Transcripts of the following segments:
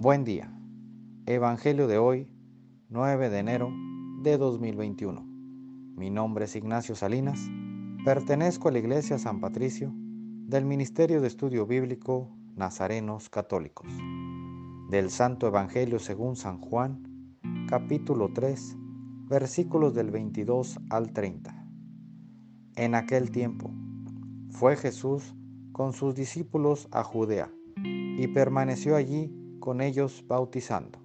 Buen día. Evangelio de hoy, 9 de enero de 2021. Mi nombre es Ignacio Salinas. Pertenezco a la Iglesia San Patricio del Ministerio de Estudio Bíblico Nazarenos Católicos. Del Santo Evangelio según San Juan, capítulo 3, versículos del 22 al 30. En aquel tiempo fue Jesús con sus discípulos a Judea y permaneció allí con ellos bautizando.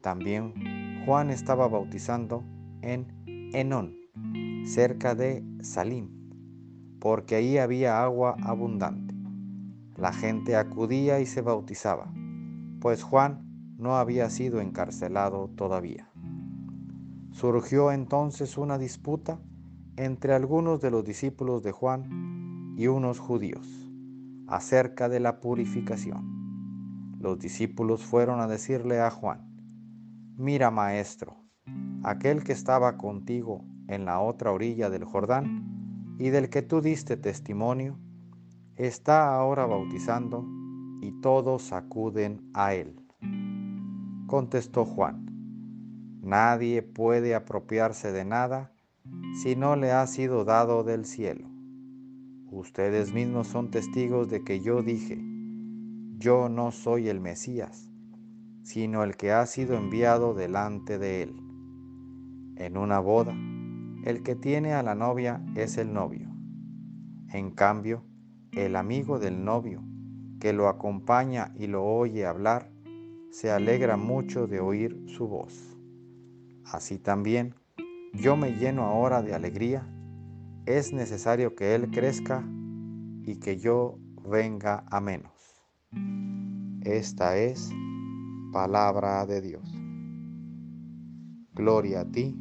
También Juan estaba bautizando en Enón, cerca de Salim, porque ahí había agua abundante. La gente acudía y se bautizaba, pues Juan no había sido encarcelado todavía. Surgió entonces una disputa entre algunos de los discípulos de Juan y unos judíos acerca de la purificación los discípulos fueron a decirle a Juan, Mira, maestro, aquel que estaba contigo en la otra orilla del Jordán y del que tú diste testimonio, está ahora bautizando y todos acuden a él. Contestó Juan, Nadie puede apropiarse de nada si no le ha sido dado del cielo. Ustedes mismos son testigos de que yo dije, yo no soy el Mesías, sino el que ha sido enviado delante de él. En una boda, el que tiene a la novia es el novio. En cambio, el amigo del novio, que lo acompaña y lo oye hablar, se alegra mucho de oír su voz. Así también, yo me lleno ahora de alegría, es necesario que Él crezca y que yo venga a menos. Esta es palabra de Dios. Gloria a ti,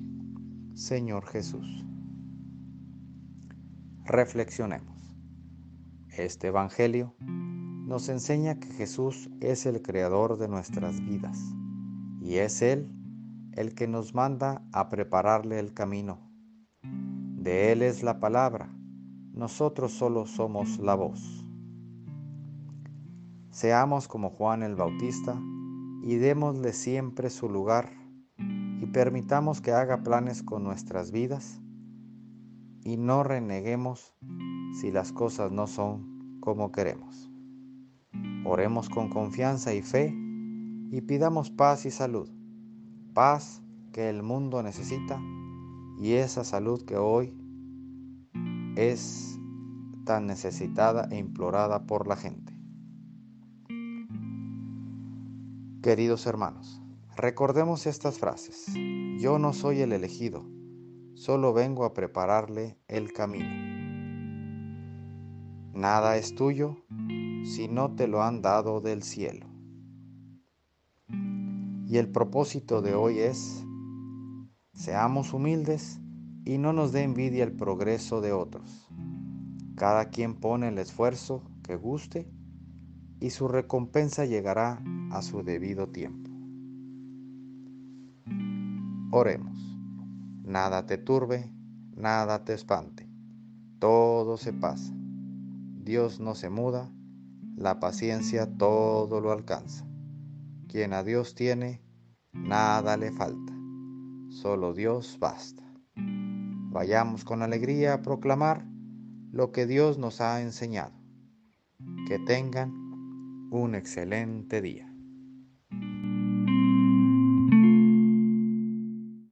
Señor Jesús. Reflexionemos. Este Evangelio nos enseña que Jesús es el creador de nuestras vidas y es Él el que nos manda a prepararle el camino. De Él es la palabra, nosotros solo somos la voz. Seamos como Juan el Bautista y démosle siempre su lugar y permitamos que haga planes con nuestras vidas y no reneguemos si las cosas no son como queremos. Oremos con confianza y fe y pidamos paz y salud, paz que el mundo necesita y esa salud que hoy es tan necesitada e implorada por la gente. Queridos hermanos, recordemos estas frases. Yo no soy el elegido, solo vengo a prepararle el camino. Nada es tuyo si no te lo han dado del cielo. Y el propósito de hoy es, seamos humildes y no nos dé envidia el progreso de otros. Cada quien pone el esfuerzo que guste y su recompensa llegará a su debido tiempo. Oremos. Nada te turbe, nada te espante. Todo se pasa. Dios no se muda, la paciencia todo lo alcanza. Quien a Dios tiene, nada le falta. Solo Dios basta. Vayamos con alegría a proclamar lo que Dios nos ha enseñado. Que tengan un excelente día.